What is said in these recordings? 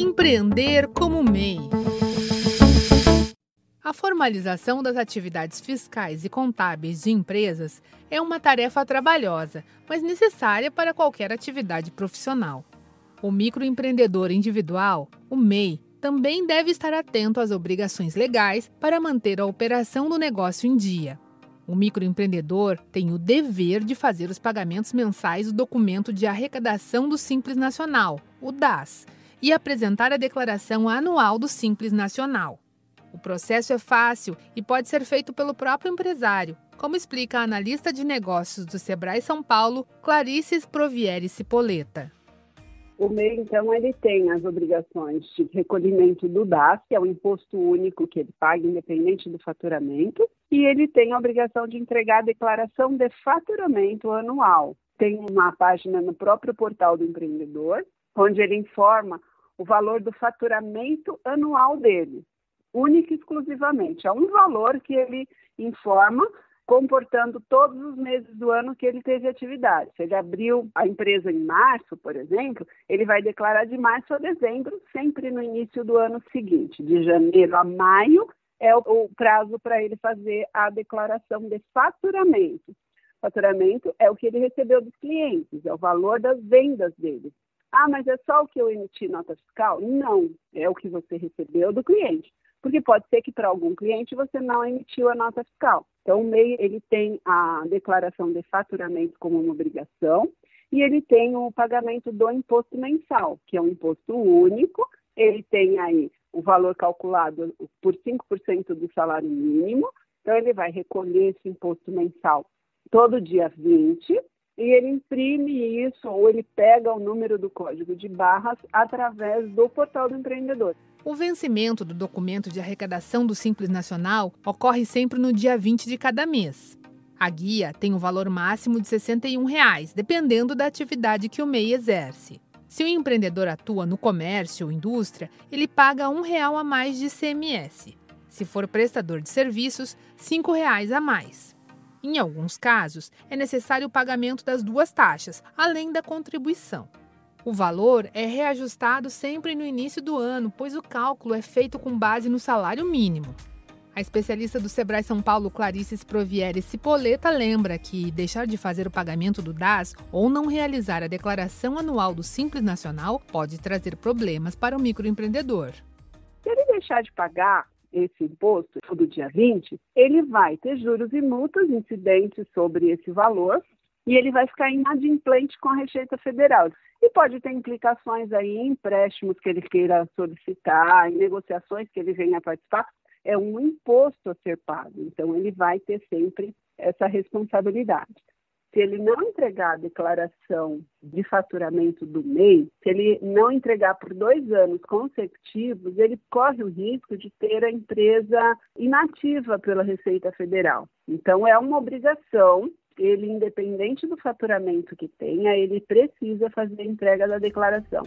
Empreender como MEI. A formalização das atividades fiscais e contábeis de empresas é uma tarefa trabalhosa, mas necessária para qualquer atividade profissional. O microempreendedor individual, o MEI, também deve estar atento às obrigações legais para manter a operação do negócio em dia. O microempreendedor tem o dever de fazer os pagamentos mensais do documento de arrecadação do Simples Nacional, o DAS, e apresentar a declaração anual do Simples Nacional. O processo é fácil e pode ser feito pelo próprio empresário, como explica a analista de negócios do Sebrae São Paulo, Clarice Provieri Cipoleta. O MEI, então, ele tem as obrigações de recolhimento do DAS, que é o imposto único que ele paga, independente do faturamento, e ele tem a obrigação de entregar a declaração de faturamento anual. Tem uma página no próprio portal do empreendedor, onde ele informa o valor do faturamento anual dele, único e exclusivamente. É um valor que ele informa comportando todos os meses do ano que ele teve atividade. Se ele abriu a empresa em março, por exemplo, ele vai declarar de março a dezembro, sempre no início do ano seguinte. De janeiro a maio é o prazo para ele fazer a declaração de faturamento. Faturamento é o que ele recebeu dos clientes, é o valor das vendas dele. Ah, mas é só o que eu emiti nota fiscal? Não, é o que você recebeu do cliente porque pode ser que para algum cliente você não emitiu a nota fiscal. Então, o MEI ele tem a declaração de faturamento como uma obrigação e ele tem o pagamento do imposto mensal, que é um imposto único. Ele tem aí o valor calculado por 5% do salário mínimo. Então, ele vai recolher esse imposto mensal todo dia 20 e ele imprime isso ou ele pega o número do código de barras através do portal do empreendedor. O vencimento do documento de arrecadação do Simples Nacional ocorre sempre no dia 20 de cada mês. A guia tem um valor máximo de 61 reais, dependendo da atividade que o MEI exerce. Se o empreendedor atua no comércio ou indústria, ele paga um real a mais de ICMS. Se for prestador de serviços, R$ reais a mais. Em alguns casos, é necessário o pagamento das duas taxas, além da contribuição. O valor é reajustado sempre no início do ano, pois o cálculo é feito com base no salário mínimo. A especialista do Sebrae São Paulo, Clarice Sprovieri Cipoleta, lembra que deixar de fazer o pagamento do DAS ou não realizar a declaração anual do Simples Nacional pode trazer problemas para o microempreendedor. Se ele deixar de pagar esse imposto todo dia 20, ele vai ter juros e multas incidentes sobre esse valor e ele vai ficar inadimplente com a Receita Federal. E pode ter implicações aí em empréstimos que ele queira solicitar, em negociações que ele venha participar. É um imposto a ser pago, então ele vai ter sempre essa responsabilidade. Se ele não entregar a declaração de faturamento do MEI, se ele não entregar por dois anos consecutivos, ele corre o risco de ter a empresa inativa pela Receita Federal. Então, é uma obrigação ele, independente do faturamento que tenha, ele precisa fazer a entrega da declaração.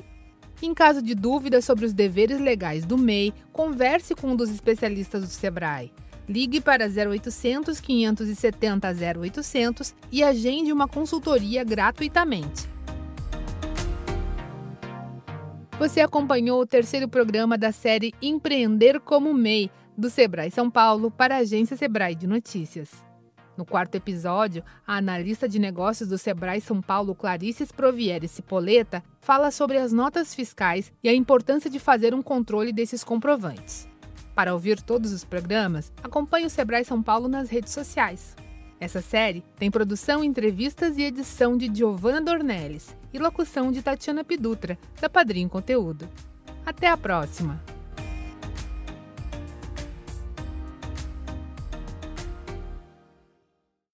Em caso de dúvidas sobre os deveres legais do MEI, converse com um dos especialistas do Sebrae. Ligue para 0800 570 0800 e agende uma consultoria gratuitamente. Você acompanhou o terceiro programa da série Empreender como MEI, do Sebrae São Paulo para a agência Sebrae de Notícias. No quarto episódio, a analista de negócios do Sebrae São Paulo, Clarice Provieri Cipoleta, fala sobre as notas fiscais e a importância de fazer um controle desses comprovantes. Para ouvir todos os programas, acompanhe o Sebrae São Paulo nas redes sociais. Essa série tem produção, entrevistas e edição de Giovanna Dornelles e locução de Tatiana Pidutra, da Padrinho Conteúdo. Até a próxima!